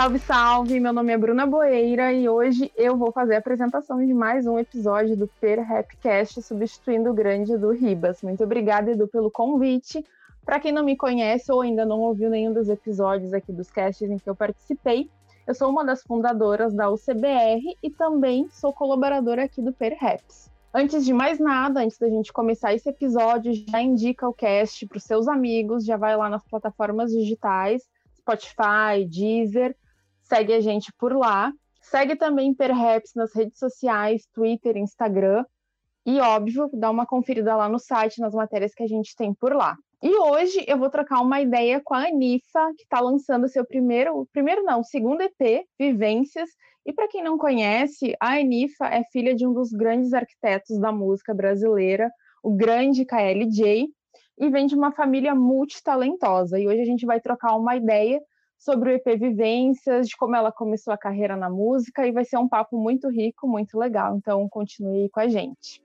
Salve, salve! Meu nome é Bruna Boeira e hoje eu vou fazer a apresentação de mais um episódio do Per Rapcast, substituindo o grande Edu Ribas. Muito obrigada, Edu, pelo convite. Para quem não me conhece ou ainda não ouviu nenhum dos episódios aqui dos casts em que eu participei, eu sou uma das fundadoras da UCBR e também sou colaboradora aqui do Per Raps. Antes de mais nada, antes da gente começar esse episódio, já indica o cast para os seus amigos, já vai lá nas plataformas digitais, Spotify, Deezer, segue a gente por lá. Segue também Perhaps nas redes sociais, Twitter, Instagram. E, óbvio, dá uma conferida lá no site, nas matérias que a gente tem por lá. E hoje eu vou trocar uma ideia com a Anifa, que está lançando seu primeiro, primeiro não, segundo EP, Vivências. E para quem não conhece, a Anifa é filha de um dos grandes arquitetos da música brasileira, o grande KLJ, e vem de uma família multitalentosa. E hoje a gente vai trocar uma ideia sobre o EP Vivências, de como ela começou a carreira na música, e vai ser um papo muito rico, muito legal. Então continue com a gente.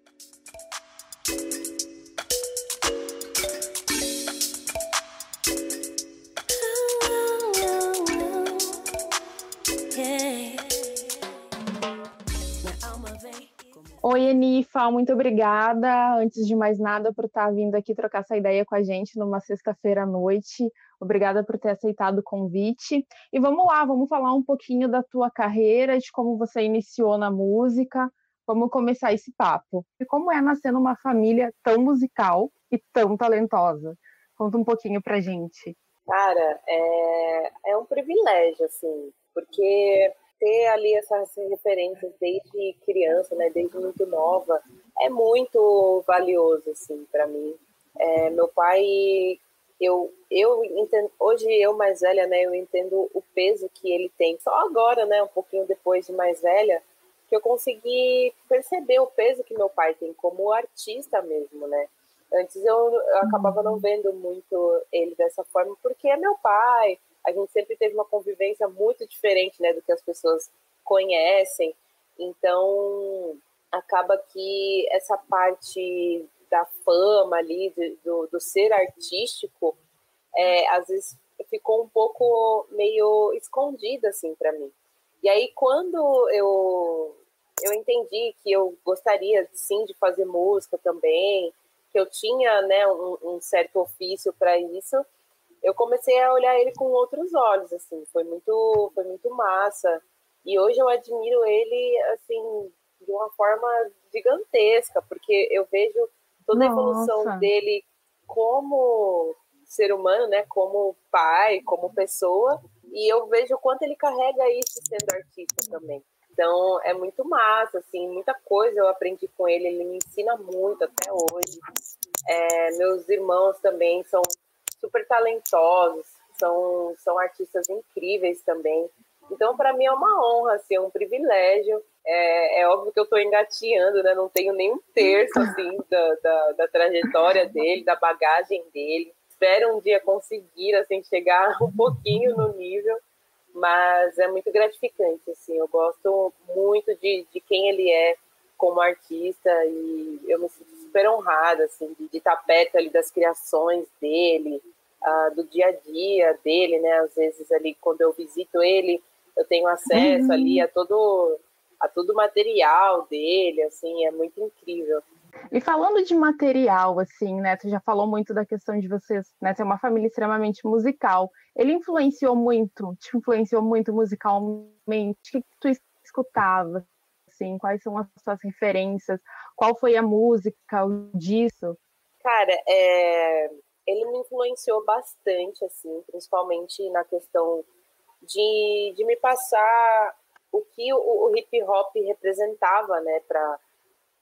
Enifa, muito obrigada. Antes de mais nada, por estar vindo aqui trocar essa ideia com a gente numa sexta-feira à noite. Obrigada por ter aceitado o convite. E vamos lá, vamos falar um pouquinho da tua carreira, de como você iniciou na música. Vamos começar esse papo. E como é nascer numa família tão musical e tão talentosa? Conta um pouquinho pra gente. Cara, é, é um privilégio, assim, porque ter ali essas referências desde criança, né, desde muito nova, é muito valioso, assim, para mim. É, meu pai, eu, eu entendo, hoje eu mais velha, né, eu entendo o peso que ele tem. Só agora, né, um pouquinho depois de mais velha, que eu consegui perceber o peso que meu pai tem como artista mesmo, né. Antes eu, eu acabava não vendo muito ele dessa forma, porque é meu pai, a gente sempre teve uma convivência muito diferente né, do que as pessoas conhecem. Então, acaba que essa parte da fama ali, do, do ser artístico, é, às vezes ficou um pouco meio escondida assim para mim. E aí quando eu eu entendi que eu gostaria sim de fazer música também, que eu tinha né um, um certo ofício para isso, eu comecei a olhar ele com outros olhos, assim, foi muito, foi muito massa. E hoje eu admiro ele, assim, de uma forma gigantesca, porque eu vejo toda a evolução dele como ser humano, né, como pai, como pessoa, e eu vejo o quanto ele carrega isso sendo artista também. Então é muito massa, assim, muita coisa eu aprendi com ele, ele me ensina muito até hoje. É, meus irmãos também são super talentosos, são, são artistas incríveis também. Então, para mim é uma honra, assim, é um privilégio. É, é óbvio que eu estou engateando, né? Não tenho nem um terço, assim, da, da, da, trajetória dele, da bagagem dele. Espero um dia conseguir, assim, chegar um pouquinho no nível, mas é muito gratificante, assim. Eu gosto muito de, de quem ele é como artista e eu me sinto super honrada, assim, de, de estar perto ali das criações dele, uh, do dia a dia dele, né? Às vezes ali quando eu visito ele, eu tenho acesso uhum. ali a todo a todo o material dele, assim, é muito incrível. E falando de material, assim, né? Tu já falou muito da questão de vocês, né? Ter uma família extremamente musical. Ele influenciou muito, te influenciou muito musicalmente? O que tu escutava? Assim, quais são as suas referências? Qual foi a música, o disso? Cara, é ele me influenciou bastante, assim, principalmente na questão de, de me passar o que o, o hip hop representava, né,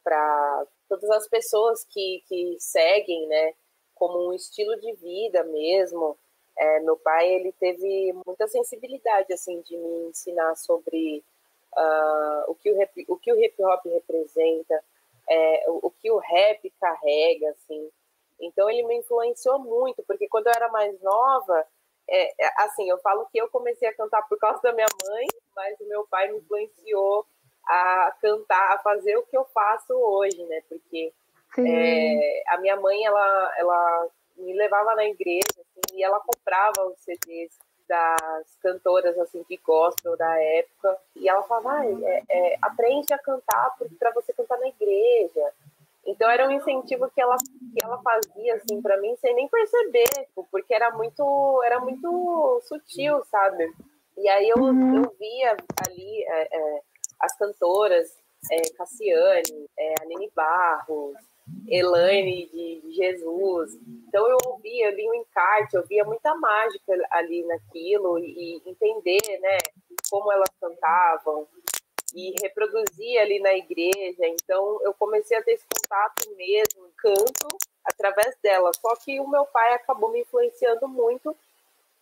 para todas as pessoas que, que seguem, né, como um estilo de vida mesmo. É, meu pai, ele teve muita sensibilidade, assim, de me ensinar sobre uh, o, que o, rap, o que o hip hop representa, é, o, o que o rap carrega, assim, então ele me influenciou muito, porque quando eu era mais nova, é, é, assim, eu falo que eu comecei a cantar por causa da minha mãe, mas o meu pai me influenciou a cantar, a fazer o que eu faço hoje, né? Porque é, a minha mãe, ela, ela me levava na igreja assim, e ela comprava os CDs das cantoras assim que gostam da época. E ela falava ah, é, é, aprende a cantar para você cantar na igreja então era um incentivo que ela que ela fazia assim para mim sem nem perceber tipo, porque era muito era muito sutil sabe e aí eu, uhum. eu via ali é, é as cantoras é, Cassiane é, a Nene Barros Elaine de, de, Jesus. Então eu ouvia, eu li um encarte, eu via muita mágica ali naquilo e, e entender, né, como elas cantavam e reproduzia ali na igreja. Então eu comecei a ter esse contato mesmo, canto através dela. Só que o meu pai acabou me influenciando muito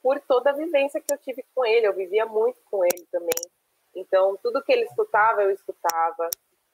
por toda a vivência que eu tive com ele. Eu vivia muito com ele também. Então tudo que ele escutava, eu escutava.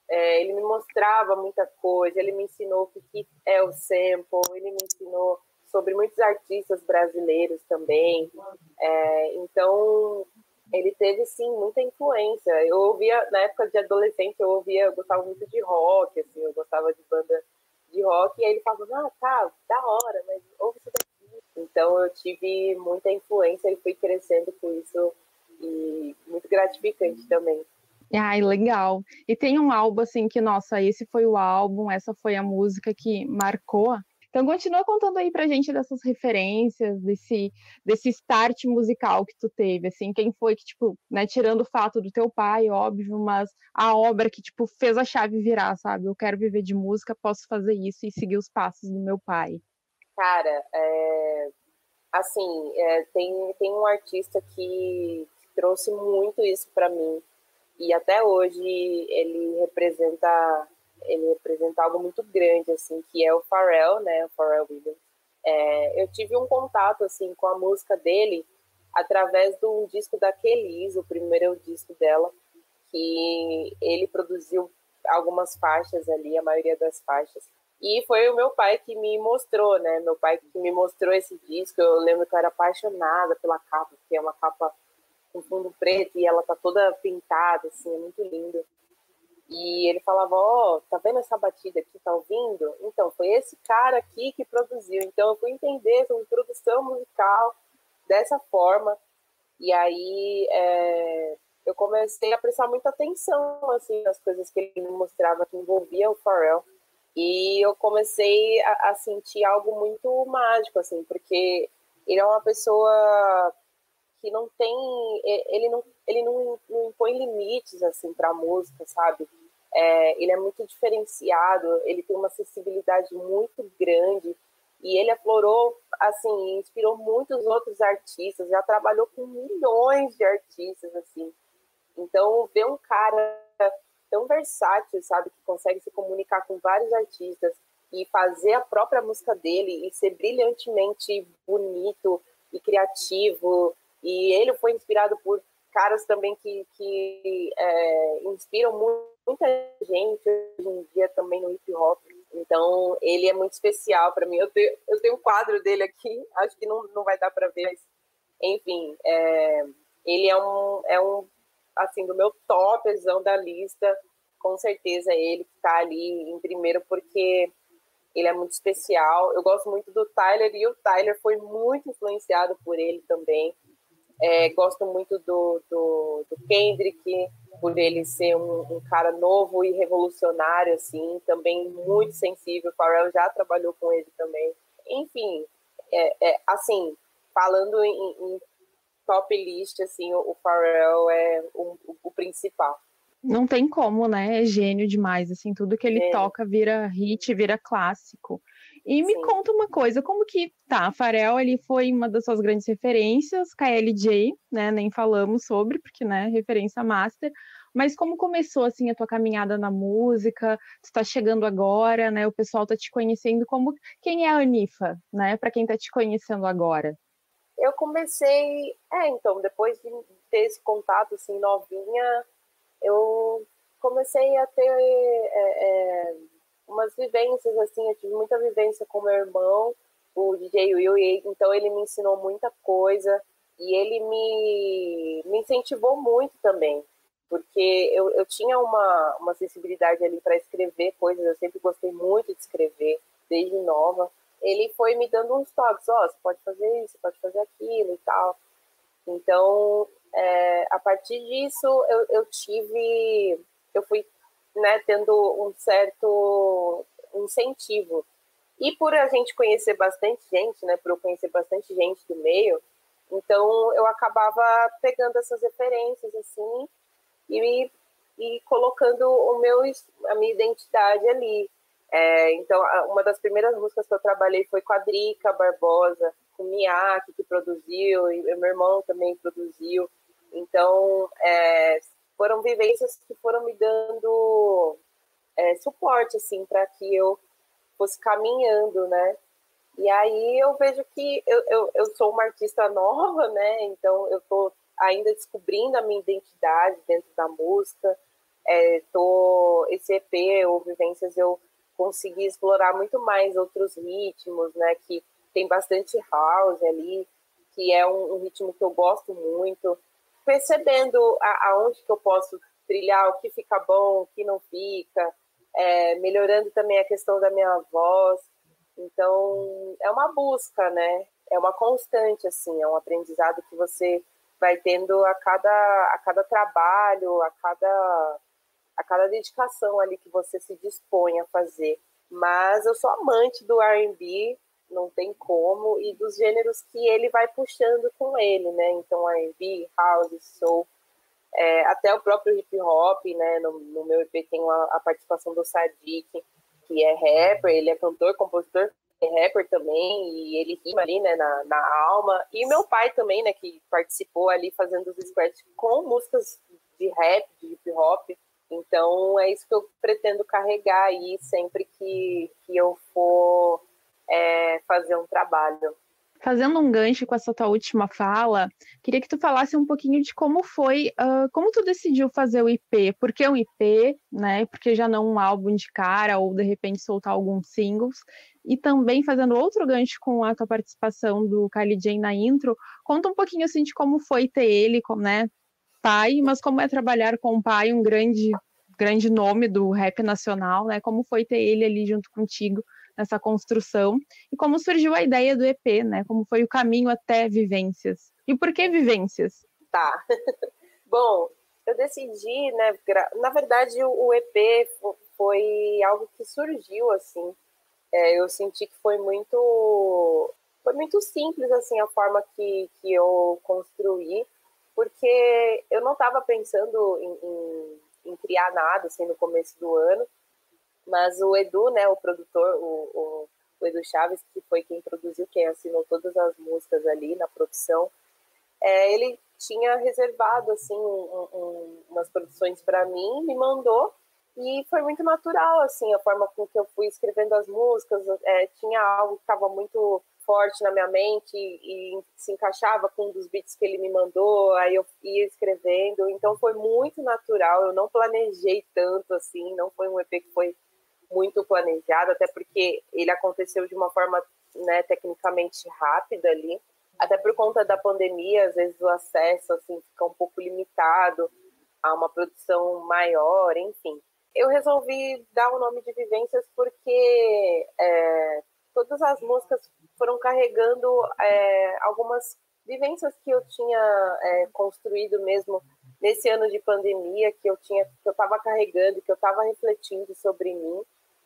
É, ele me mostrava muita coisa, ele me ensinou o que é o sample, ele me ensinou sobre muitos artistas brasileiros também. É, então, ele teve sim muita influência. Eu ouvia, na época de adolescente, eu ouvia, eu gostava muito de rock, assim, eu gostava de banda de rock, e aí ele falava, ah, tá, da hora, mas ouve isso daqui. Então eu tive muita influência e fui crescendo com isso, e muito gratificante também. Ai, legal. E tem um álbum assim que, nossa, esse foi o álbum, essa foi a música que marcou. Então continua contando aí pra gente dessas referências, desse, desse start musical que tu teve, assim, quem foi que, tipo, né, tirando o fato do teu pai, óbvio, mas a obra que, tipo, fez a chave virar, sabe? Eu quero viver de música, posso fazer isso e seguir os passos do meu pai. Cara, é... assim, é, tem, tem um artista que trouxe muito isso para mim, e até hoje ele representa ele representa algo muito grande assim que é o Pharrell né o Pharrell Williams. É, eu tive um contato assim com a música dele através de um disco da Kelly o primeiro disco dela que ele produziu algumas faixas ali a maioria das faixas. E foi o meu pai que me mostrou né meu pai que me mostrou esse disco. Eu lembro que eu era apaixonada pela capa que é uma capa com fundo preto e ela tá toda pintada, assim, é muito lindo. E ele falava, ó, oh, tá vendo essa batida aqui, tá ouvindo? Então, foi esse cara aqui que produziu. Então, eu fui entender sobre produção musical dessa forma. E aí, é, eu comecei a prestar muita atenção, assim, nas coisas que ele me mostrava que envolvia o Pharrell. E eu comecei a, a sentir algo muito mágico, assim, porque ele é uma pessoa que não tem, ele não, ele não, não impõe limites assim para a música, sabe? É, ele é muito diferenciado, ele tem uma acessibilidade muito grande e ele aflorou, assim, inspirou muitos outros artistas, já trabalhou com milhões de artistas, assim. Então, ver um cara tão versátil, sabe, que consegue se comunicar com vários artistas e fazer a própria música dele e ser brilhantemente bonito e criativo e ele foi inspirado por caras também que, que é, inspiram muita gente hoje em dia também no hip hop. Então, ele é muito especial para mim. Eu tenho, eu tenho um quadro dele aqui, acho que não, não vai dar para ver, mas, enfim, é, ele é um, é um, assim, do meu topzão da lista, com certeza ele que está ali em primeiro, porque ele é muito especial. Eu gosto muito do Tyler e o Tyler foi muito influenciado por ele também. É, gosto muito do, do, do, Kendrick, por ele ser um, um, cara novo e revolucionário, assim, também muito sensível. O Pharrell já trabalhou com ele também. Enfim, é, é assim, falando em, em, top list, assim, o, o Pharrell é o, o, o, principal. Não tem como, né? É gênio demais, assim, tudo que ele toca vira hit, vira clássico. E me Sim. conta uma coisa, como que tá? Farel ele foi uma das suas grandes referências, KLJ, né? Nem falamos sobre, porque né, referência master. Mas como começou assim a tua caminhada na música? Tu tá chegando agora, né? O pessoal tá te conhecendo como quem é a Anifa, né? Para quem tá te conhecendo agora. Eu comecei, é, então, depois de ter esse contato assim novinha, eu comecei a ter é, é, umas vivências, assim, eu tive muita vivência com meu irmão, o DJ Will, e, então ele me ensinou muita coisa e ele me, me incentivou muito também, porque eu, eu tinha uma, uma sensibilidade ali para escrever coisas, eu sempre gostei muito de escrever, desde nova. Ele foi me dando uns toques, ó, oh, você pode fazer isso, pode fazer aquilo e tal. Então, é, a partir disso, eu, eu tive, eu fui né, tendo um certo incentivo. E por a gente conhecer bastante gente, né, por eu conhecer bastante gente do meio, então eu acabava pegando essas referências assim e, e colocando o meu, a minha identidade ali. É, então, uma das primeiras músicas que eu trabalhei foi com a Drica Barbosa, com o Miyake, que produziu, e meu irmão também produziu. Então, é, foram vivências que foram me dando é, suporte, assim, para que eu fosse caminhando, né? E aí eu vejo que eu, eu, eu sou uma artista nova, né? Então, eu estou ainda descobrindo a minha identidade dentro da música. É, tô, esse EP, ou Vivências, eu consegui explorar muito mais outros ritmos, né? Que tem bastante house ali, que é um, um ritmo que eu gosto muito. Percebendo a, aonde que eu posso trilhar, o que fica bom, o que não fica, é, melhorando também a questão da minha voz. Então, é uma busca, né? É uma constante, assim, é um aprendizado que você vai tendo a cada, a cada trabalho, a cada, a cada dedicação ali que você se dispõe a fazer. Mas eu sou amante do R&B, não tem como, e dos gêneros que ele vai puxando com ele, né? Então, R&B, house, soul, é, até o próprio hip hop, né? No, no meu EP tem a, a, participação do Sadiq, que é rapper, ele é cantor, compositor, é rapper também, e ele rima ali, né, na, na alma. E meu pai também, né, que participou ali fazendo os scratch com músicas de rap, de hip hop. Então é isso que eu pretendo carregar aí sempre que, que eu for é, fazer um trabalho. Fazendo um gancho com essa tua última fala, queria que tu falasse um pouquinho de como foi, uh, como tu decidiu fazer o IP, por que um IP, né? Porque já não um álbum de cara ou de repente soltar alguns singles. E também fazendo outro gancho com a tua participação do Kylie Jane na intro, conta um pouquinho assim de como foi ter ele, como, né, pai, mas como é trabalhar com um pai, um grande grande nome do rap nacional, né? Como foi ter ele ali junto contigo nessa construção e como surgiu a ideia do EP, né? Como foi o caminho até Vivências. E por que Vivências? Tá. Bom, eu decidi, né? Na verdade, o EP foi algo que surgiu assim. É, eu senti que foi muito, foi muito simples assim a forma que, que eu construí, porque eu não estava pensando em, em, em criar nada assim no começo do ano. Mas o Edu, né, o produtor, o, o, o, Edu Chaves, que foi quem produziu, quem assinou todas as músicas ali na produção, é, ele tinha reservado assim um, um, umas produções para mim, me mandou e foi muito natural assim a forma com que eu fui escrevendo as músicas. É, tinha algo que estava muito forte na minha mente e, e se encaixava com um dos beats que ele me mandou, aí eu ia escrevendo, então foi muito natural, eu não planejei tanto assim, não foi um EP que foi muito planejado, até porque ele aconteceu de uma forma né, tecnicamente rápida ali, até por conta da pandemia, às vezes o acesso assim fica um pouco limitado a uma produção maior, enfim. Eu resolvi dar o nome de Vivências porque é, todas as músicas foram carregando é, algumas vivências que eu tinha é, construído mesmo nesse ano de pandemia, que eu tinha, que eu estava carregando, que eu estava refletindo sobre mim.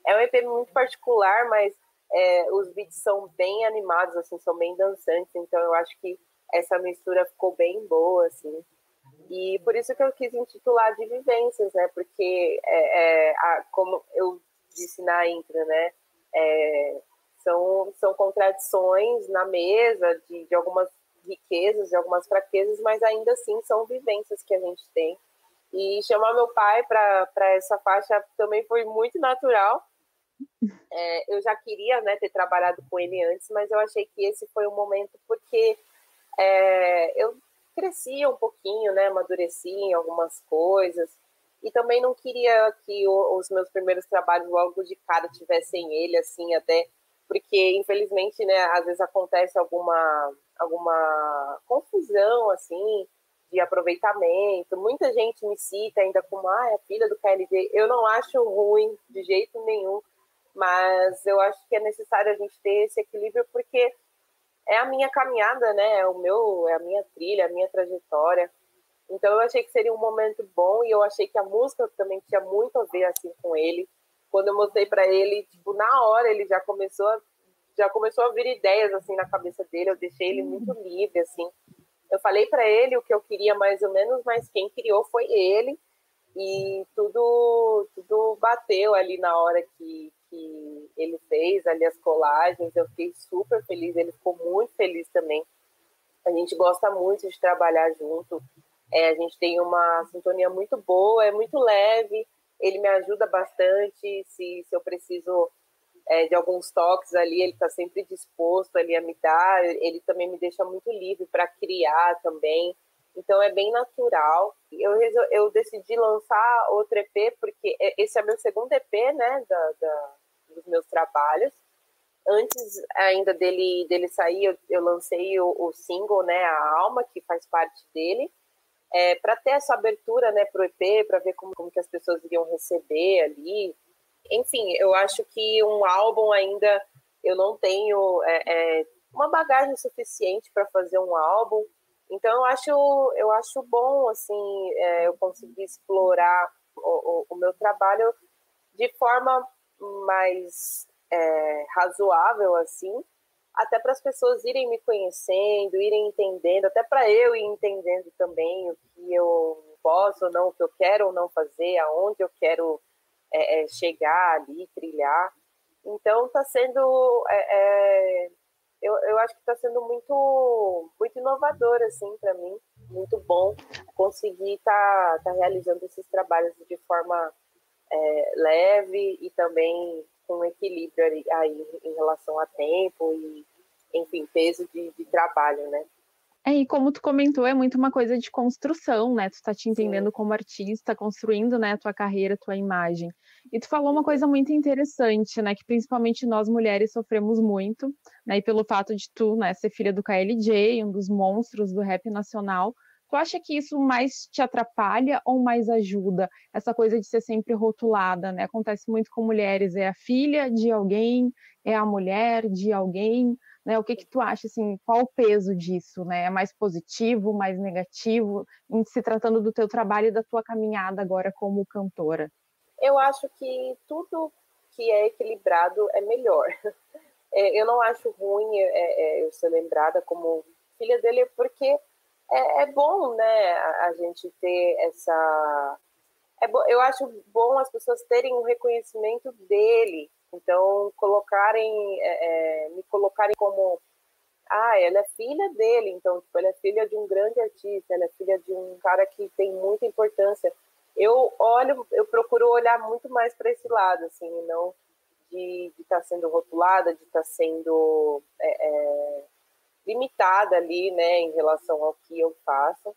É um EP muito particular, mas é, os beats são bem animados, assim, são bem dançantes, então eu acho que essa mistura ficou bem boa, assim. E por isso que eu quis intitular de vivências, né? Porque, é, é, a, como eu disse na intro, né? É, são, são contradições na mesa de, de algumas riquezas, de algumas fraquezas, mas ainda assim são vivências que a gente tem. E chamar meu pai para essa faixa também foi muito natural, é, eu já queria né, ter trabalhado com ele antes, mas eu achei que esse foi o momento porque é, eu cresci um pouquinho, né, amadureci em algumas coisas e também não queria que o, os meus primeiros trabalhos logo de cara tivessem ele assim até porque infelizmente né às vezes acontece alguma alguma confusão assim de aproveitamento. Muita gente me cita ainda como ah é a filha do KLD eu não acho ruim de jeito nenhum mas eu acho que é necessário a gente ter esse equilíbrio porque é a minha caminhada, né? É o meu, é a minha trilha, a minha trajetória. Então eu achei que seria um momento bom e eu achei que a música também tinha muito a ver assim com ele. Quando eu mostrei para ele, tipo, na hora ele já começou a, já começou a vir ideias assim na cabeça dele, eu deixei ele muito livre assim. Eu falei para ele o que eu queria mais ou menos, mas quem criou foi ele e tudo tudo bateu ali na hora que, que ele fez ali as colagens. Eu fiquei super feliz, ele ficou muito feliz também. A gente gosta muito de trabalhar junto. É, a gente tem uma sintonia muito boa, é muito leve. Ele me ajuda bastante. Se, se eu preciso é, de alguns toques ali, ele está sempre disposto ali a me dar. Ele também me deixa muito livre para criar também. Então é bem natural. Eu, eu decidi lançar outro EP porque esse é meu segundo EP, né, da, da dos meus trabalhos. Antes ainda dele dele sair, eu, eu lancei o, o, single, né, a Alma, que faz parte dele, é, para ter essa abertura, né, pro EP, para ver como, como que as pessoas iriam receber ali. Enfim, eu acho que um álbum ainda eu não tenho é, é, uma bagagem suficiente para fazer um álbum. Então eu acho eu acho bom assim é, eu conseguir explorar o, o, o, meu trabalho de forma mais é, razoável assim, até para as pessoas irem me conhecendo, irem entendendo, até para eu ir entendendo também o que eu posso ou não, o que eu quero ou não fazer, aonde eu quero é, é, chegar ali, trilhar. Então está sendo, é, é, eu, eu acho que está sendo muito, muito inovador assim para mim, muito bom conseguir estar tá, tá realizando esses trabalhos de forma é, leve e também com equilíbrio aí, aí em relação a tempo e, enfim, peso de, de trabalho, né? É, e como tu comentou, é muito uma coisa de construção, né? Tu tá te entendendo Sim. como artista, construindo, né, tua carreira, tua imagem. E tu falou uma coisa muito interessante, né, que principalmente nós mulheres sofremos muito, né, e pelo fato de tu, né, ser filha do KLJ, um dos monstros do rap nacional, Tu acha que isso mais te atrapalha ou mais ajuda? Essa coisa de ser sempre rotulada, né? Acontece muito com mulheres, é a filha de alguém, é a mulher de alguém, né? O que que tu acha, assim, qual o peso disso, né? É mais positivo, mais negativo, em se tratando do teu trabalho e da tua caminhada agora como cantora? Eu acho que tudo que é equilibrado é melhor. É, eu não acho ruim é, é, eu ser lembrada como filha dele, porque é, é bom, né, a, a, gente ter essa. É bo... Eu acho bom as pessoas terem um reconhecimento dele. Então, colocarem, é, é, me colocarem como. Ah, ela é filha dele, então, tipo, ela é filha de um grande artista, ela é filha de um cara que tem muita importância. Eu olho, eu procuro olhar muito mais para esse lado, assim, não de estar tá sendo rotulada, de estar tá sendo é, é limitada ali, né, em relação ao que eu faço.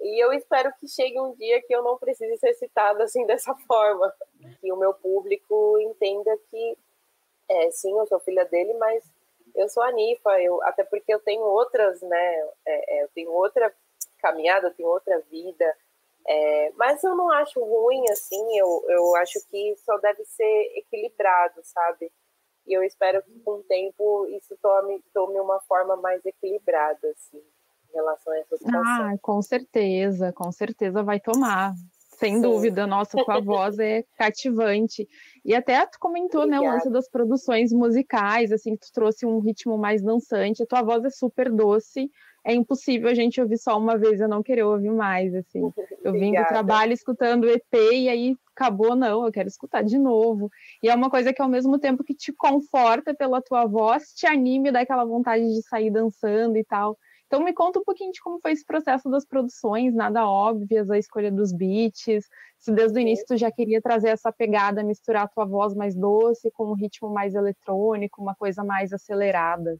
E eu espero que chegue um dia que eu não precise ser citada assim dessa forma, que o meu público entenda que é, sim, eu sou filha dele, mas eu sou a Nifa, eu, até porque eu tenho outras, né, é, é, eu tenho outra caminhada, eu tenho outra vida, é, mas eu não acho ruim assim, eu, eu acho que só deve ser equilibrado, sabe? E eu espero que com o tempo isso tome, tome uma forma mais equilibrada, assim, em relação a essa situação. Ah, com certeza, com certeza vai tomar. Sem Sim. dúvida, nossa, tua voz é cativante. E até tu comentou, Obrigada. né, o lance das produções musicais, assim, que tu trouxe um ritmo mais dançante. A tua voz é super doce, é impossível a gente ouvir só uma vez, eu não querer ouvir mais, assim. Eu vim do trabalho escutando o EP e aí acabou, não, eu quero escutar de novo. E é uma coisa que ao mesmo tempo que te conforta pela tua voz, te anime, dá aquela vontade de sair dançando e tal. Então me conta um pouquinho de como foi esse processo das produções, nada óbvias, a escolha dos beats, se desde o início tu já queria trazer essa pegada, misturar a tua voz mais doce com um ritmo mais eletrônico, uma coisa mais acelerada.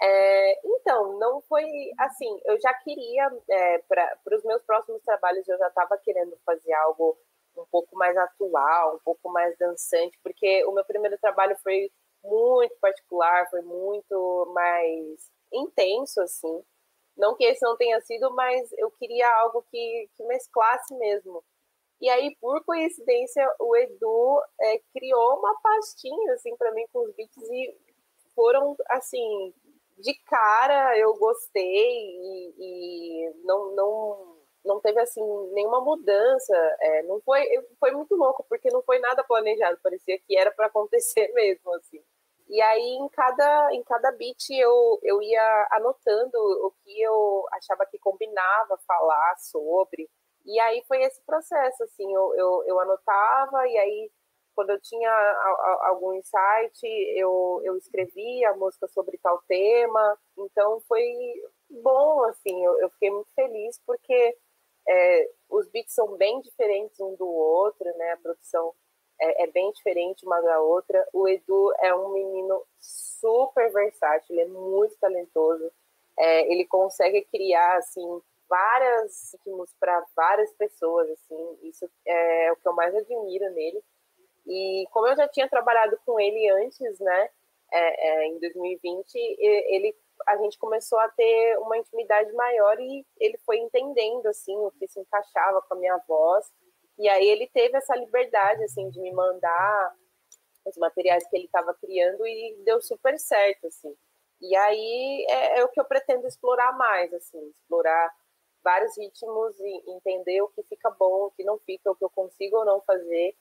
É, então, não foi assim. Eu já queria, é, para os meus próximos trabalhos, eu já estava querendo fazer algo um pouco mais atual, um pouco mais dançante, porque o meu primeiro trabalho foi muito particular, foi muito mais intenso, assim. Não que esse não tenha sido, mas eu queria algo que, que mesclasse mesmo. E aí, por coincidência, o Edu é, criou uma pastinha, assim, para mim, com os beats e foram, assim, de cara eu gostei e, e não, não, não teve assim nenhuma mudança. É, não foi, foi muito louco, porque não foi nada planejado, parecia que era para acontecer mesmo, assim. E aí em cada, em cada beat eu, eu ia anotando o que eu achava que combinava falar sobre. E aí foi esse processo, assim, eu, eu, eu anotava e aí quando eu tinha algum insight, eu, eu escrevia a música sobre tal tema. Então foi bom, assim, eu, eu fiquei muito feliz porque é, os beats são bem diferentes um do outro, né? A produção é, é, bem diferente uma da outra. O Edu é um menino super versátil, ele é muito talentoso. É, ele consegue criar, assim, várias ritmos para várias pessoas, assim. Isso é o que eu mais admiro nele. E como eu já tinha trabalhado com ele antes, né, é, é, em 2020, ele, a gente começou a ter uma intimidade maior e ele foi entendendo, assim, o que se encaixava com a minha voz. E aí ele teve essa liberdade, assim, de me mandar os materiais que ele estava criando e deu super certo, assim. E aí é, é, o que eu pretendo explorar mais, assim, explorar vários ritmos e entender o que fica bom, o que não fica, o que eu consigo ou não fazer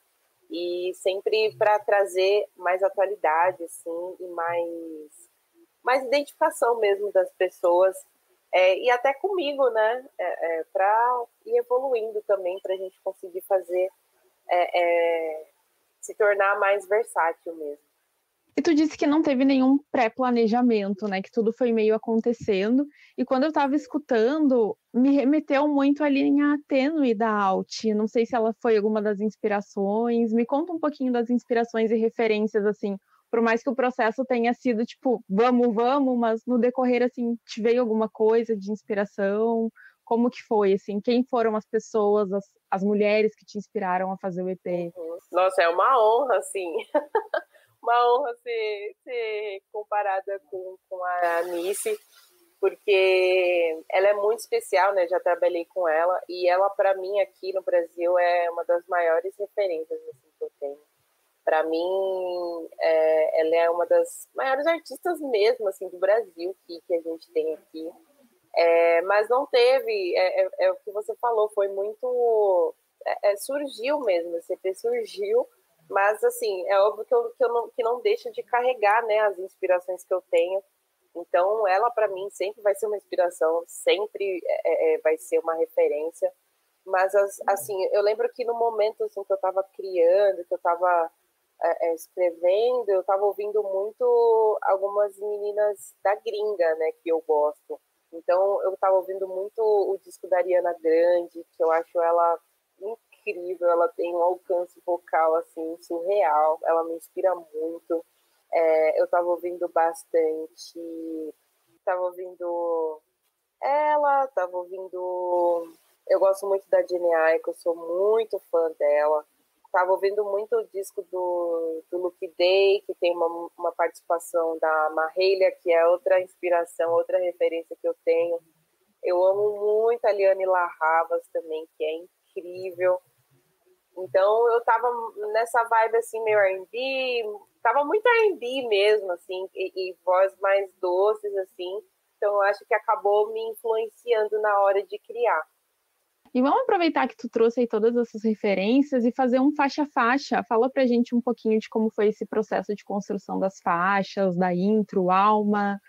e sempre para trazer mais atualidade assim e mais mais identificação mesmo das pessoas é, e até comigo né? É, é, para ir evoluindo também para a gente conseguir fazer é, é, se tornar mais versátil mesmo e tu disse que não teve nenhum pré-planejamento, né? Que tudo foi meio acontecendo. E quando eu estava escutando, me remeteu muito à linha tênue da Alt. Não sei se ela foi alguma das inspirações. Me conta um pouquinho das inspirações e referências, assim. Por mais que o processo tenha sido tipo, vamos, vamos, mas no decorrer, assim, te veio alguma coisa de inspiração? Como que foi, assim? Quem foram as pessoas, as, as mulheres que te inspiraram a fazer o EP? Uhum. Nossa, é uma honra, assim. uma honra ser, ser comparada com, com a Anice, porque ela é muito especial, né? Já trabalhei com ela e ela, para mim, aqui no Brasil, é uma das maiores referências assim, que eu tenho. Para mim, é, ela é uma das maiores artistas mesmo, assim, do Brasil que, que a gente tem aqui. É, mas não teve, é, é, é, o que você falou, foi muito. É, é, surgiu mesmo, o CP surgiu mas, assim, é óbvio que, eu, que, eu não, que não deixa de carregar né, as inspirações que eu tenho. Então, ela, para mim, sempre vai ser uma inspiração, sempre é, é, é vai ser uma referência. Mas, assim, eu lembro que no momento assim, que eu estava criando, que eu estava é, é, escrevendo, eu estava ouvindo muito algumas meninas da gringa, né, que eu gosto. Então, eu estava ouvindo muito o disco da Ariana Grande, que eu acho ela incrível, ela tem um alcance vocal assim surreal, ela me inspira muito. É, eu estava ouvindo bastante, estava ouvindo ela, estava ouvindo. Eu gosto muito da Jenny Aiko, sou muito fã dela. Estava ouvindo muito o disco do, do Luke Day, que tem uma, uma participação da Marília, que é outra inspiração, outra referência que eu tenho. Eu amo muito a Liane Larravas também, que é incrível. Então eu tava nessa vibe assim, meio R&B, tava muito R&B mesmo, assim, e, e voz mais doces, assim. Então eu acho que acabou me influenciando na hora de criar. E vamos aproveitar que tu trouxe aí todas essas referências e fazer um faixa-faixa. Fala pra gente um pouquinho de como foi esse processo de construção das faixas, da intro, alma,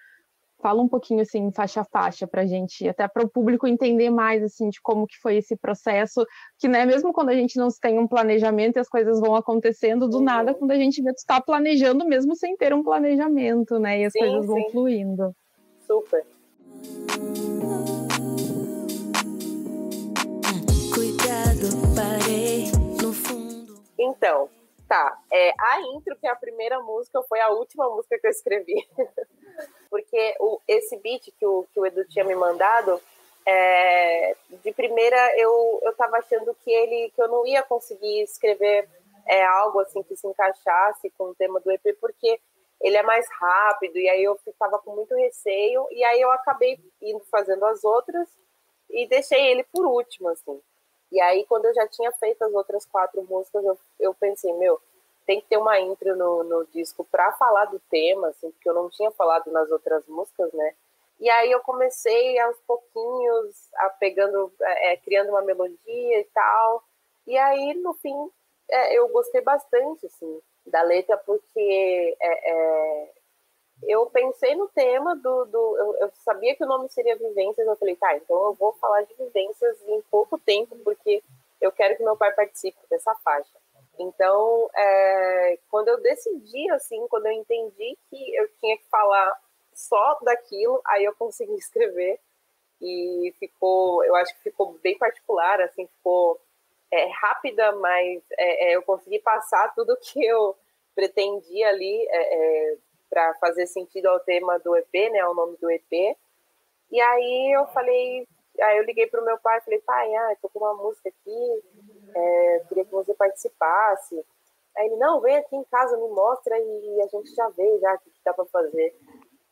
Fala um pouquinho assim, faixa a faixa, para a gente, até para o público entender mais assim de como que foi esse processo, que né, mesmo quando a gente não tem um planejamento e as coisas vão acontecendo do uhum. nada, quando a gente vê tu está planejando mesmo sem ter um planejamento, né? E as sim, coisas vão sim. fluindo. Super. Cuidado, parei no fundo. Então, tá. É, a intro, que é a primeira música, foi a última música que eu escrevi. porque o, esse beat que o, que o Edu tinha me mandado, é, de primeira eu, eu tava achando que ele que eu não ia conseguir escrever é, algo assim que se encaixasse com o tema do EP, porque ele é mais rápido, e aí eu ficava com muito receio, e aí eu acabei indo fazendo as outras e deixei ele por último, assim. E aí, quando eu já tinha feito as outras quatro músicas, eu, eu pensei, meu, tem que ter uma intro no, no disco para falar do tema, assim, porque eu não tinha falado nas outras músicas, né? E aí eu comecei aos pouquinhos a pegando, é, criando uma melodia e tal. E aí, no fim, é, eu gostei bastante, assim, da letra, porque é, é eu pensei no tema do. do eu, eu, sabia que o nome seria Vivências, eu falei, tá, então eu vou falar de vivências em pouco tempo, porque eu quero que meu pai participe dessa faixa. Então, é, quando eu decidi, assim, quando eu entendi que eu tinha que falar só daquilo, aí eu consegui escrever e ficou, eu acho que ficou bem particular, assim, ficou é, rápida, mas é, é eu consegui passar tudo que eu pretendia ali é, é, para fazer sentido ao tema do EP, né, ao nome do EP. E aí eu falei, aí eu liguei para o meu pai, falei, pai, ah, tô com uma música aqui, é, queria que você participasse. Aí ele, não, vem aqui em casa, me mostra e a gente já vê já o que, que dá para fazer.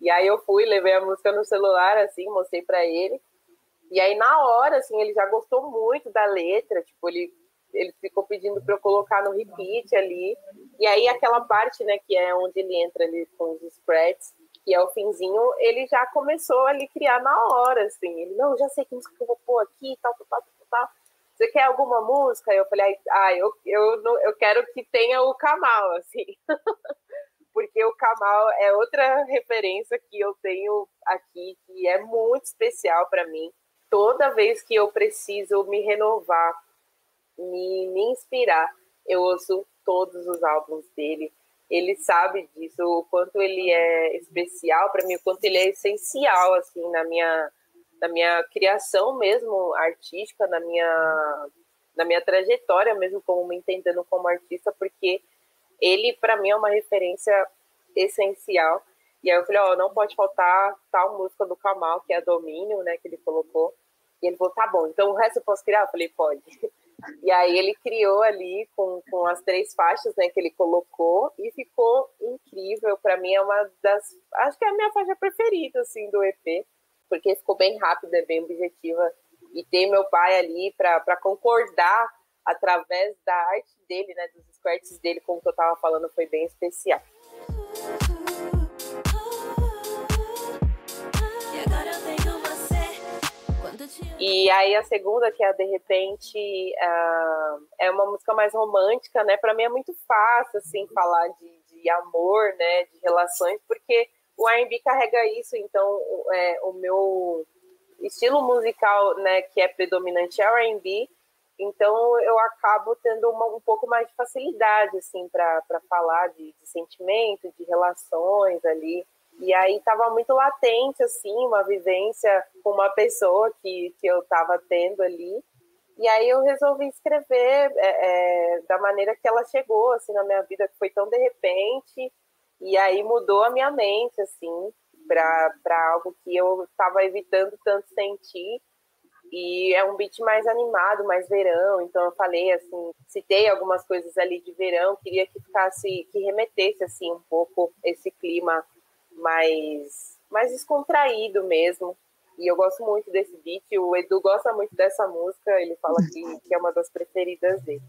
E aí eu fui, levei a música no celular, assim, mostrei para ele. E aí na hora, assim, ele já gostou muito da letra, tipo, ele, ele ficou pedindo para eu colocar no repeat ali. E aí aquela parte, né, que é onde ele entra ali com os scratches, que é o finzinho, ele já começou ali criar na hora, assim. Ele, não, já sei que música que eu vou pôr aqui, tal, tal, tal, tal. Você quer alguma música? Eu falei, ah, eu, eu, eu quero que tenha o Kamal, assim. porque o Kamal é outra referência que eu tenho aqui, que é muito especial para mim. Toda vez que eu preciso me renovar, me, me inspirar, eu ouço todos os álbuns dele. Ele sabe disso, o quanto ele é especial para mim, o quanto ele é essencial assim na minha na minha criação mesmo artística, na minha na minha trajetória mesmo como me entendendo como artista, porque ele para mim é uma referência essencial. E aí eu falei, ó, oh, não pode faltar tal música do Kamal, que é a Domínio, né, que ele colocou. E ele falou, tá bom, então o resto eu posso criar? Eu falei, pode. E aí ele criou ali com, com as três faixas, né, que ele colocou e ficou incrível. Para mim é uma das, acho que é a minha faixa preferida, assim, do EP, porque ficou bem rápida, bem objetiva. E ter meu pai ali para concordar através da arte dele, né, dos scratches dele, como eu tava falando, foi bem especial. E aí a segunda, que é De Repente, uh, é uma música mais romântica, né? Para mim é muito fácil, assim, falar de, de amor, né? De relações, porque o R&B carrega isso, então é, o meu estilo musical, né, que é predominante é o R&B, então eu acabo tendo uma, um pouco mais de facilidade, assim, para falar de, de sentimento, de relações ali. E aí estava muito latente, assim, uma vivência com uma pessoa que, que eu estava tendo ali. E aí eu resolvi escrever é, é, da maneira que ela chegou, assim, na minha vida, que foi tão de repente. E aí mudou a minha mente, assim, para algo que eu estava evitando tanto sentir. E é um beat mais animado, mais verão. Então eu falei assim, citei algumas coisas ali de verão, queria que ficasse, que remetesse assim um pouco esse clima mais, mais descontraído mesmo. E eu gosto muito desse beat. O Edu gosta muito dessa música. Ele fala que, que é uma das preferidas dele.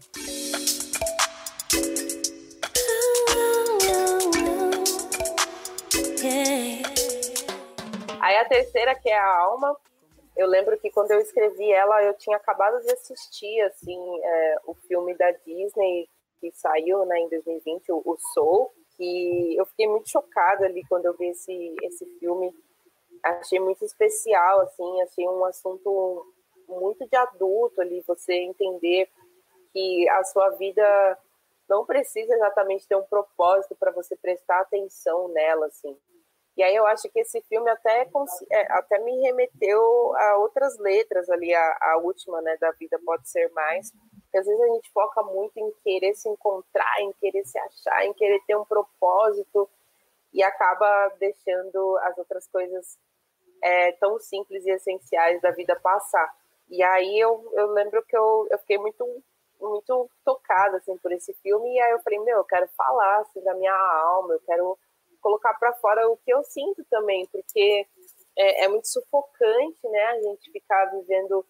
Aí a terceira, que é a alma. Eu lembro que quando eu escrevi ela, eu tinha acabado de assistir assim é, o filme da Disney que saiu né, em 2020, o, o Soul. E eu fiquei muito chocada ali quando eu vi esse, esse filme. Achei muito especial, assim, achei um assunto muito de adulto ali, você entender que a sua vida não precisa exatamente ter um propósito para você prestar atenção nela, assim. E aí eu acho que esse filme até, é, até me remeteu a outras letras ali, a, a última, né, da vida pode ser mais, porque às vezes a gente foca muito em querer se encontrar, em querer se achar, em querer ter um propósito e acaba deixando as outras coisas é, tão simples e essenciais da vida passar. E aí eu, eu lembro que eu, eu fiquei muito muito tocada assim por esse filme e aí eu falei meu eu quero falar assim, da minha alma eu quero colocar para fora o que eu sinto também porque é, é muito sufocante né a gente ficar vivendo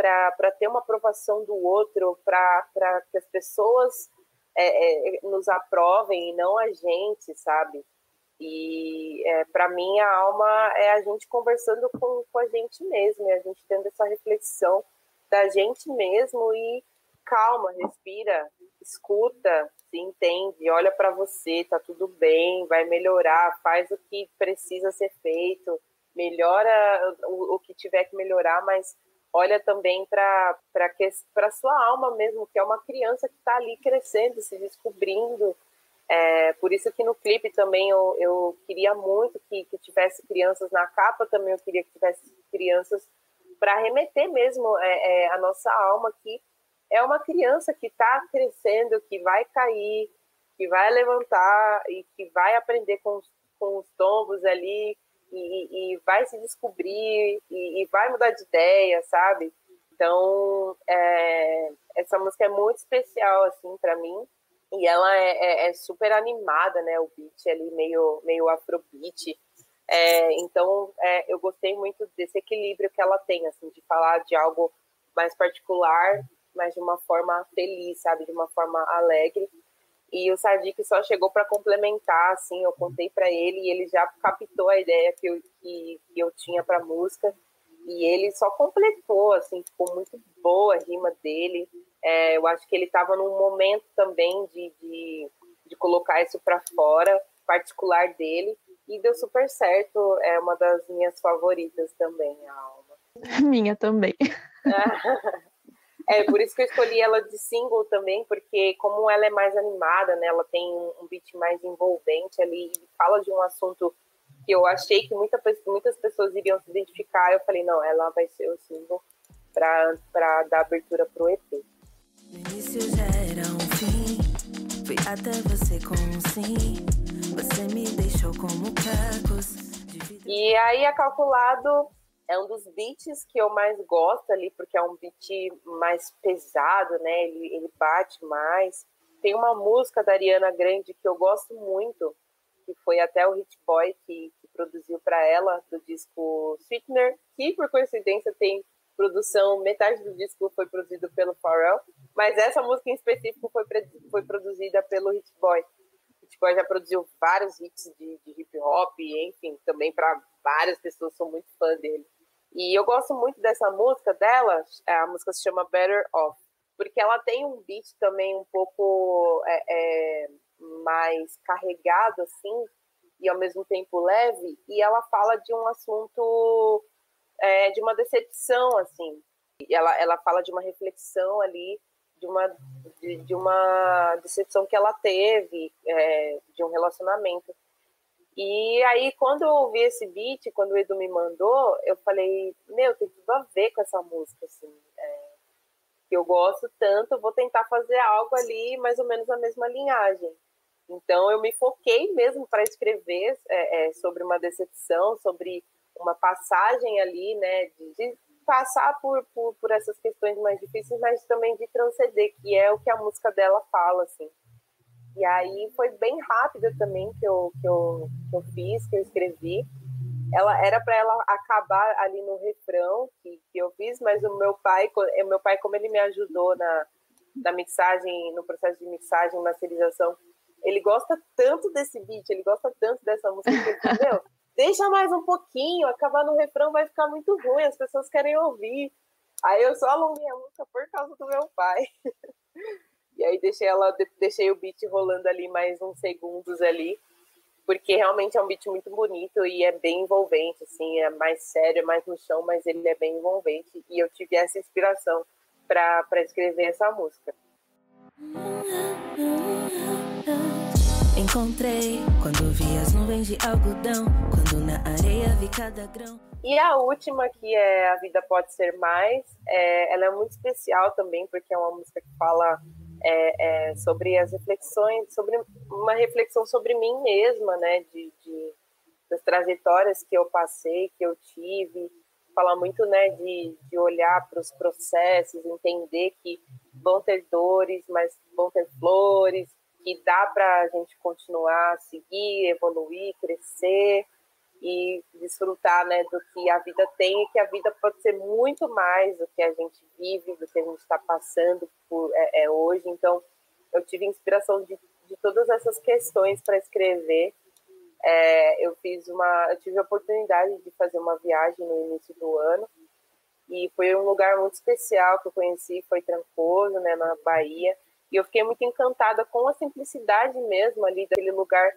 para ter uma aprovação do outro, para que as pessoas é, é, nos aprovem e não a gente, sabe? E é, para mim a alma é a gente conversando com, com a gente mesmo, e a gente tendo essa reflexão da gente mesmo e calma, respira, escuta, se entende, olha para você, tá tudo bem, vai melhorar, faz o que precisa ser feito, melhora o, o que tiver que melhorar, mas olha também para para sua alma mesmo, que é uma criança que está ali crescendo, se descobrindo. É, por isso que no clipe também eu, eu queria muito que, que tivesse crianças na capa, também eu queria que tivesse crianças para remeter mesmo é, é, a nossa alma que é uma criança que está crescendo, que vai cair, que vai levantar e que vai aprender com com os tombos ali e, e vai se descobrir e, e, vai mudar de ideia, sabe? Então, é, essa música é muito especial, assim, para mim. E ela é, é, é, super animada, né? O beat ali, meio, meio afrobeat. É, então, é, eu gostei muito desse equilíbrio que ela tem, assim, de falar de algo mais particular, mas de uma forma feliz, sabe? De uma forma alegre. E o Sadik só chegou para complementar, assim, eu contei para ele e ele já captou a ideia que eu, que, que eu tinha para a música e ele só completou, assim, ficou muito boa a rima dele. É, eu acho que ele estava num momento também de, de, de colocar isso para fora, particular dele, e deu super certo. É uma das minhas favoritas também, a Alma. Minha também. É, por isso que eu escolhi ela de single também, porque como ela é mais animada, né, ela tem um beat mais envolvente ali, e fala de um assunto que eu achei que muita, muitas pessoas iriam se identificar, eu falei, não, ela vai ser o single para dar abertura pro EP. No início já era um fim, fui até você com um sim, você me deixou como cacos. E aí é calculado é um dos beats que eu mais gosto ali, porque é um beat mais pesado, né? Ele, ele bate mais. Tem uma música da Ariana Grande que eu gosto muito, que foi até o Hit Boy que, que produziu para ela, do disco Sweetener, que por coincidência tem produção, metade do disco foi produzido pelo Pharrell, mas essa música em específico foi, foi produzida pelo Hit Boy. Hit Boy já produziu vários hits de, de hip hop, enfim, também para várias pessoas, sou muito fã dele. E eu gosto muito dessa música dela, a música se chama Better Off, porque ela tem um beat também um pouco é, é, mais carregado, assim, e ao mesmo tempo leve, e ela fala de um assunto, é, de uma decepção, assim. Ela, ela fala de uma reflexão ali, de uma, de, de uma decepção que ela teve, é, de um relacionamento. E aí, quando eu ouvi esse beat, quando o Edu me mandou, eu falei, meu, tem tudo a ver com essa música, assim, é, que eu gosto tanto, vou tentar fazer algo ali, mais ou menos na mesma linhagem. Então, eu me foquei mesmo para escrever é, é, sobre uma decepção, sobre uma passagem ali, né, de, de passar por, por, por essas questões mais difíceis, mas também de transcender, que é o que a música dela fala, assim. E aí foi bem rápida também que eu, que eu, que eu fiz, que eu escrevi. Ela era para ela acabar ali no refrão que, que eu fiz, mas o meu pai, o meu pai como ele me ajudou na, na mixagem, no processo de mixagem, masterização, ele gosta tanto desse beat, ele gosta tanto dessa música que ele meu, deixa mais um pouquinho, acabar no refrão vai ficar muito ruim, as pessoas querem ouvir. Aí eu só alonguei a música por causa do meu pai. E aí deixei ela, deixei o beat rolando ali mais uns segundos ali, porque realmente é um beat muito bonito e é bem envolvente, assim, é mais sério, é mais no chão, mas ele é bem envolvente e eu tive essa inspiração para escrever essa música. Encontrei quando vi as nuvens de algodão, quando na areia vi cada grão. E a última, que é A Vida Pode Ser Mais, é, ela é muito especial também, porque é uma música que fala é, é, sobre as reflexões, sobre uma reflexão sobre mim mesma, né, de, de, das trajetórias que eu passei, que eu tive, falar muito, né, de, de olhar para os processos, entender que vão ter dores, mas vão ter flores, que dá para a gente continuar, seguir, evoluir, crescer, e desfrutar né, do que a vida tem e que a vida pode ser muito mais do que a gente vive, do que a gente está passando por, é, é, hoje. Então, eu tive inspiração de, de todas essas questões para escrever. É, eu fiz uma, eu tive a oportunidade de fazer uma viagem no início do ano e foi um lugar muito especial que eu conheci, foi Trancoso, né, na Bahia, e eu fiquei muito encantada com a simplicidade mesmo ali daquele lugar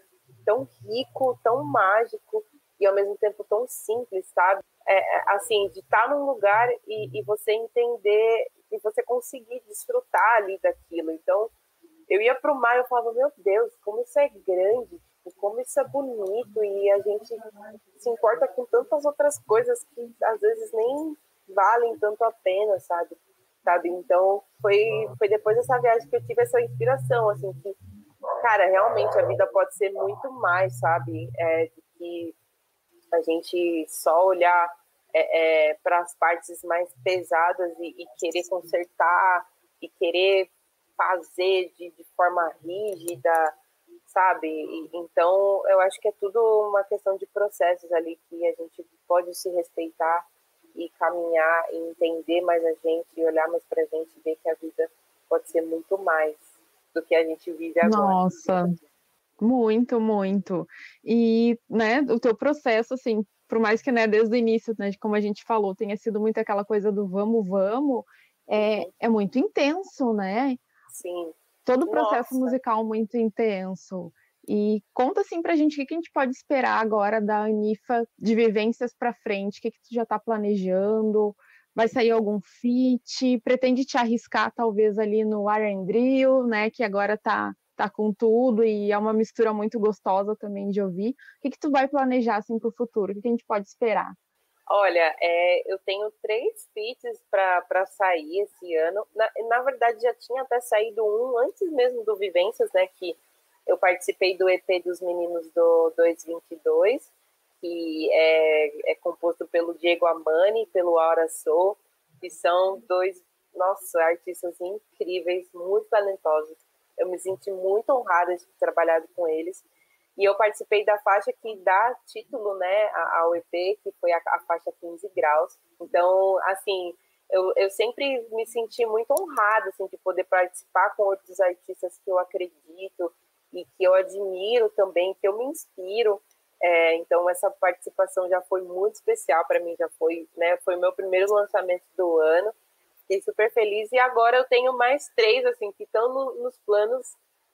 tão rico, tão mágico e ao mesmo tempo tão simples, sabe? É, é assim, de estar num lugar e, e você entender e você conseguir desfrutar ali daquilo. Então, eu ia para o mar e eu falava, meu Deus, como isso é grande, tipo, como isso é bonito e a gente se importa com tantas outras coisas que às vezes nem valem tanto a pena, sabe? Sabe? Então, foi, foi depois dessa viagem que eu tive essa inspiração, assim, que, cara, realmente a vida pode ser muito mais, sabe? É, de que a gente só olhar é, é, para as partes mais pesadas e, e, querer consertar e querer fazer de, de forma rígida, sabe? E, então, eu acho que é tudo uma questão de processos ali que a gente pode se respeitar e caminhar e entender mais a gente e olhar mais para a gente e ver que a vida pode ser muito mais do que a gente vive agora. Nossa, muito, muito. E, né, o teu processo, assim, por mais que, né, desde o início, né, como a gente falou, tenha sido muito aquela coisa do vamos, vamos, é, é muito intenso, né? Sim. Todo o processo Nossa. musical muito intenso. E conta assim pra gente o que a gente pode esperar agora da Anifa de vivências para frente, o que, que tu já está planejando, vai sair algum feat, pretende te arriscar talvez ali no R&B, né, que agora tá tá com tudo e é uma mistura muito gostosa também de ouvir. O que que tu vai planejar assim para o futuro? O que, que a gente pode esperar? Olha, é, eu tenho três feats para sair esse ano. Na, na verdade, já tinha até saído um antes mesmo do Vivências, né? Que eu participei do EP dos Meninos do 222, que é, é composto pelo Diego Amani e pelo Aura Sou, que são dois, nossa, artistas incríveis, muito talentosos. Eu me senti muito honrada de ter trabalhado com eles. E eu participei da faixa que dá título né, ao EP, que foi a, a faixa 15 graus. Então, assim, eu, eu sempre me senti muito honrada assim, de poder participar com outros artistas que eu acredito, e que eu admiro também, que eu me inspiro. É, então essa participação já foi muito especial para mim, já foi, né, foi o meu primeiro lançamento do ano. Fiquei super feliz e agora eu tenho mais três assim que estão no, nos planos,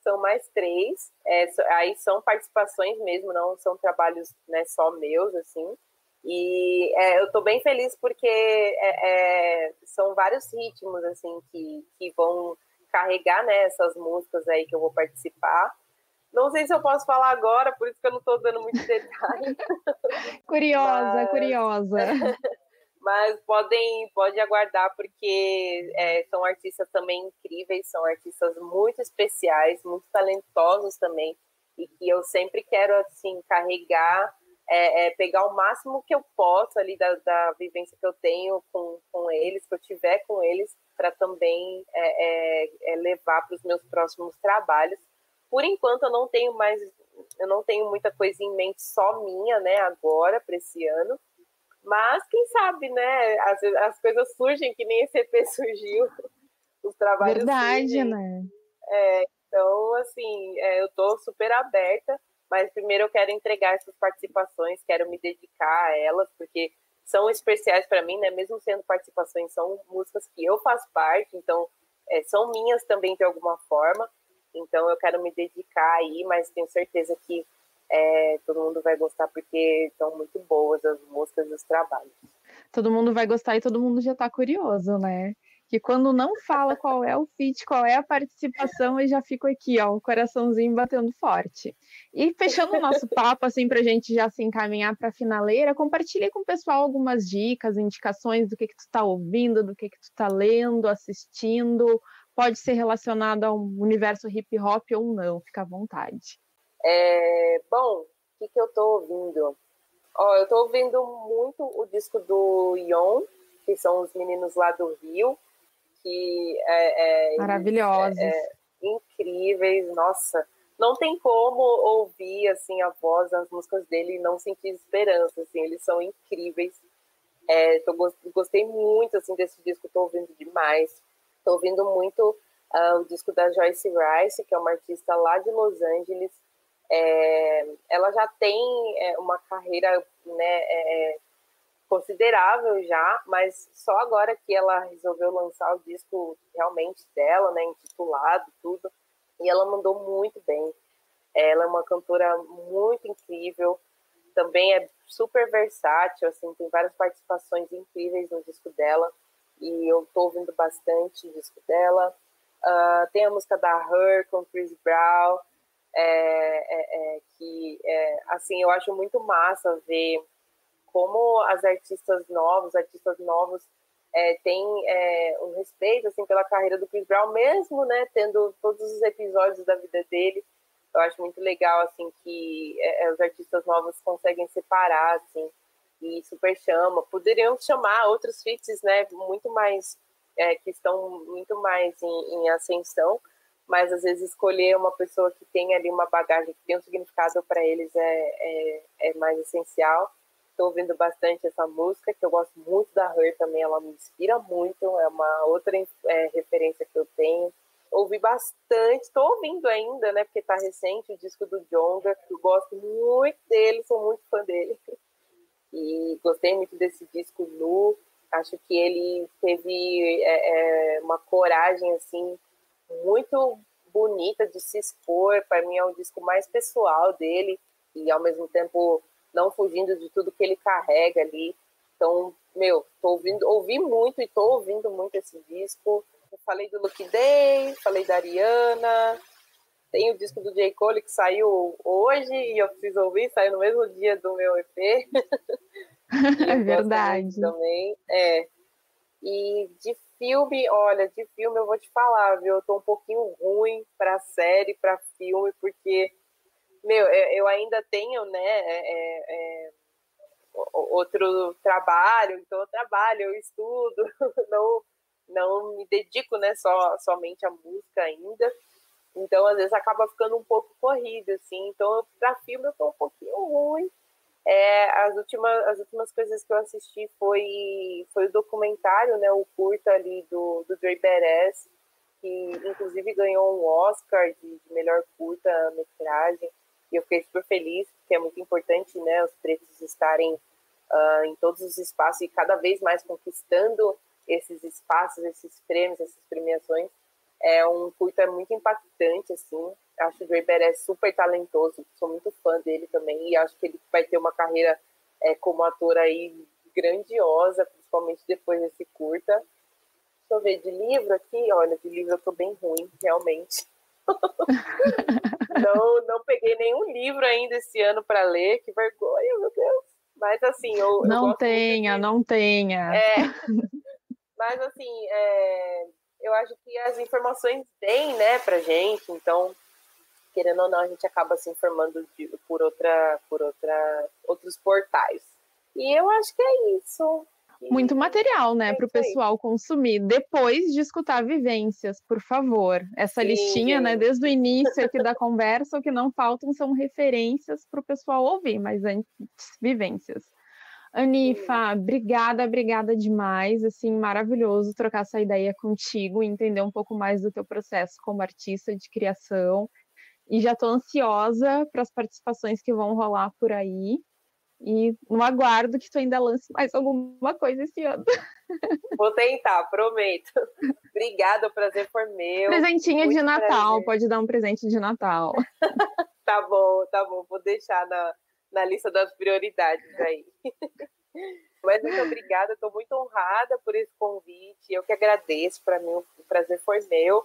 são mais três. É, aí são participações mesmo, não são trabalhos né, só meus assim. E é, eu estou bem feliz porque é, é, são vários ritmos assim que, que vão carregar né, essas músicas aí que eu vou participar. Não sei se eu posso falar agora, por isso que eu não estou dando muito detalhe. curiosa, Mas... curiosa. Mas podem pode aguardar, porque é, são artistas também incríveis, são artistas muito especiais, muito talentosos também, e que eu sempre quero assim carregar, é, é, pegar o máximo que eu posso ali da, da vivência que eu tenho com, com eles, que eu tiver com eles, para também é, é, é, levar para os meus próximos trabalhos por enquanto eu não tenho mais, eu não tenho muita coisa em mente só minha, né, agora para esse ano. Mas quem sabe, né? As, as coisas surgem que nem esse EP surgiu. Os trabalhos Verdade, surgem. né? É, então, assim, é, eu estou super aberta, mas primeiro eu quero entregar essas participações, quero me dedicar a elas, porque são especiais para mim, né? Mesmo sendo participações, são músicas que eu faço parte, então é, são minhas também de alguma forma. Então eu quero me dedicar aí, mas tenho certeza que é, todo mundo vai gostar porque são muito boas as músicas e os trabalhos. Todo mundo vai gostar e todo mundo já está curioso, né? Que quando não fala qual é o feat, qual é a participação, eu já fico aqui, ó, o coraçãozinho batendo forte. E fechando o nosso papo, assim, para gente já se encaminhar para a finaleira, compartilhe com o pessoal algumas dicas, indicações do que, que tu está ouvindo, do que, que tu está lendo, assistindo, pode ser relacionado ao universo hip hop ou não, fica à vontade. É, bom, o que, que eu tô ouvindo? Ó, eu tô ouvindo muito o disco do Yon, que são os meninos lá do Rio, que é, é maravilhosos, é, é, incríveis, nossa, não tem como ouvir assim a voz, as músicas dele e não sentir esperança, assim, eles são incríveis. É, tô, gostei muito assim desse disco, tô ouvindo demais. Estou ouvindo muito uh, o disco da Joyce Rice, que é uma artista lá de Los Angeles. É, ela já tem é, uma carreira né, é, considerável já, mas só agora que ela resolveu lançar o disco realmente dela, né, intitulado tudo, e ela mandou muito bem. Ela é uma cantora muito incrível, também é super versátil, assim, tem várias participações incríveis no disco dela, e eu tô ouvindo bastante o disco dela. Uh, tem a música da Her com Chris Brown, é, é, é, que, é, assim, eu acho muito massa ver como as artistas novas, artistas novos, é, têm um respeito, assim, pela carreira do Chris Brown, mesmo, né, tendo todos os episódios da vida dele. Eu acho muito legal, assim, que os artistas novos conseguem separar, assim, e super chama. Poderiam chamar outros feats, né, muito mais é, que estão muito mais em, em, ascensão, mas às vezes escolher uma pessoa que tem ali uma bagagem, que tem um significado para eles é, é, é, mais essencial. Estou ouvindo bastante essa música, que eu gosto muito da Her também, ela me inspira muito, é uma outra é, referência que eu tenho. Ouvi bastante, estou ouvindo ainda, né, porque está recente o disco do Jonga, que eu gosto muito dele, sou muito fã dele. E gostei muito desse disco nu. Acho que ele teve é, é, uma coragem assim muito bonita de se expor. Para mim é o disco mais pessoal dele e ao mesmo tempo não fugindo de tudo que ele carrega ali. Então, meu, tô ouvindo, ouvi muito e tô ouvindo muito esse disco. Eu falei do Luke Day, falei da Ariana, tem o disco do J. Cole que saiu hoje e eu preciso ouvir, saiu no mesmo dia do meu EP. é verdade. Também. É. E de filme, olha, de filme eu vou te falar, viu? Eu tô um pouquinho ruim para série, para filme, porque, meu, eu ainda tenho, né, é, é, é outro trabalho, então eu trabalho, eu estudo, não, não me dedico, né, só, somente à música ainda. Então, às vezes, acaba ficando um pouco corrido, assim. Então, para filme, eu tô um pouquinho ruim. É, as, últimas, as últimas coisas que eu assisti foi, foi o documentário, né, o curta ali do, do Dre Beres, que inclusive ganhou um Oscar de, de melhor curta-metragem. E eu fiquei super feliz, porque é muito importante né, os pretos estarem uh, em todos os espaços e cada vez mais conquistando esses espaços, esses prêmios, essas premiações. É um curta muito impactante, assim. Acho o Dre é super talentoso, sou muito fã dele também, e acho que ele vai ter uma carreira é, como ator aí grandiosa, principalmente depois desse curta. Deixa eu ver, de livro aqui, olha, de livro eu tô bem ruim, realmente. não, não peguei nenhum livro ainda esse ano para ler, que vergonha, meu Deus. Mas assim, eu. Não eu tenha, de... não tenha. É, mas assim, é, eu acho que as informações vêm, né, pra gente, então, querendo ou não, a gente acaba se informando de, por outra, por outra, outros portais. E eu acho que é isso. Muito material, né, é para o pessoal consumir. Depois de escutar vivências, por favor. Essa Sim, listinha, né, desde o início aqui da conversa, o que não faltam são referências para o pessoal ouvir, mas antes, vivências. Anifa, obrigada, obrigada demais. Assim, maravilhoso trocar essa ideia contigo e entender um pouco mais do teu processo como artista de criação. E já estou ansiosa para as participações que vão rolar por aí. E no aguardo que tu ainda lance mais alguma coisa esse ano. Vou tentar, prometo. Obrigada, o prazer foi meu. Presentinho Muito de Natal, prazer. pode dar um presente de Natal. tá bom, tá bom, vou deixar na, na lista das prioridades aí. Mas muito obrigada, estou muito honrada por esse convite. Eu que agradeço, para mim o prazer foi meu.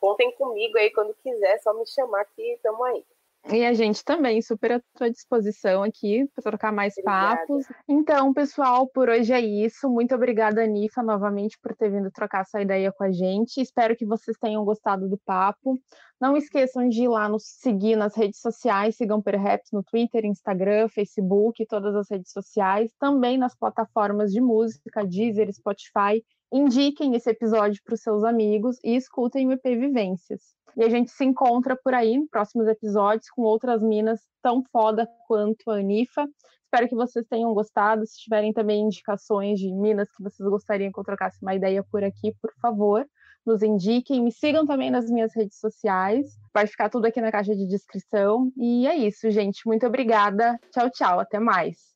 Contem comigo aí quando quiser, só me chamar que estamos aí. E a gente também, super à sua disposição aqui para trocar mais obrigada. papos. Então, pessoal, por hoje é isso. Muito obrigada, Anifa, novamente por ter vindo trocar essa ideia com a gente. Espero que vocês tenham gostado do papo. Não esqueçam de ir lá nos seguir nas redes sociais, sigam Perhaps no Twitter, Instagram, Facebook, todas as redes sociais, também nas plataformas de música, Deezer, Spotify. Indiquem esse episódio para os seus amigos e escutem o EP Vivências. E a gente se encontra por aí em próximos episódios com outras minas tão foda quanto a Anifa. Espero que vocês tenham gostado. Se tiverem também indicações de minas que vocês gostariam que eu trocasse uma ideia por aqui, por favor, nos indiquem, me sigam também nas minhas redes sociais. Vai ficar tudo aqui na caixa de descrição. E é isso, gente. Muito obrigada. Tchau, tchau. Até mais.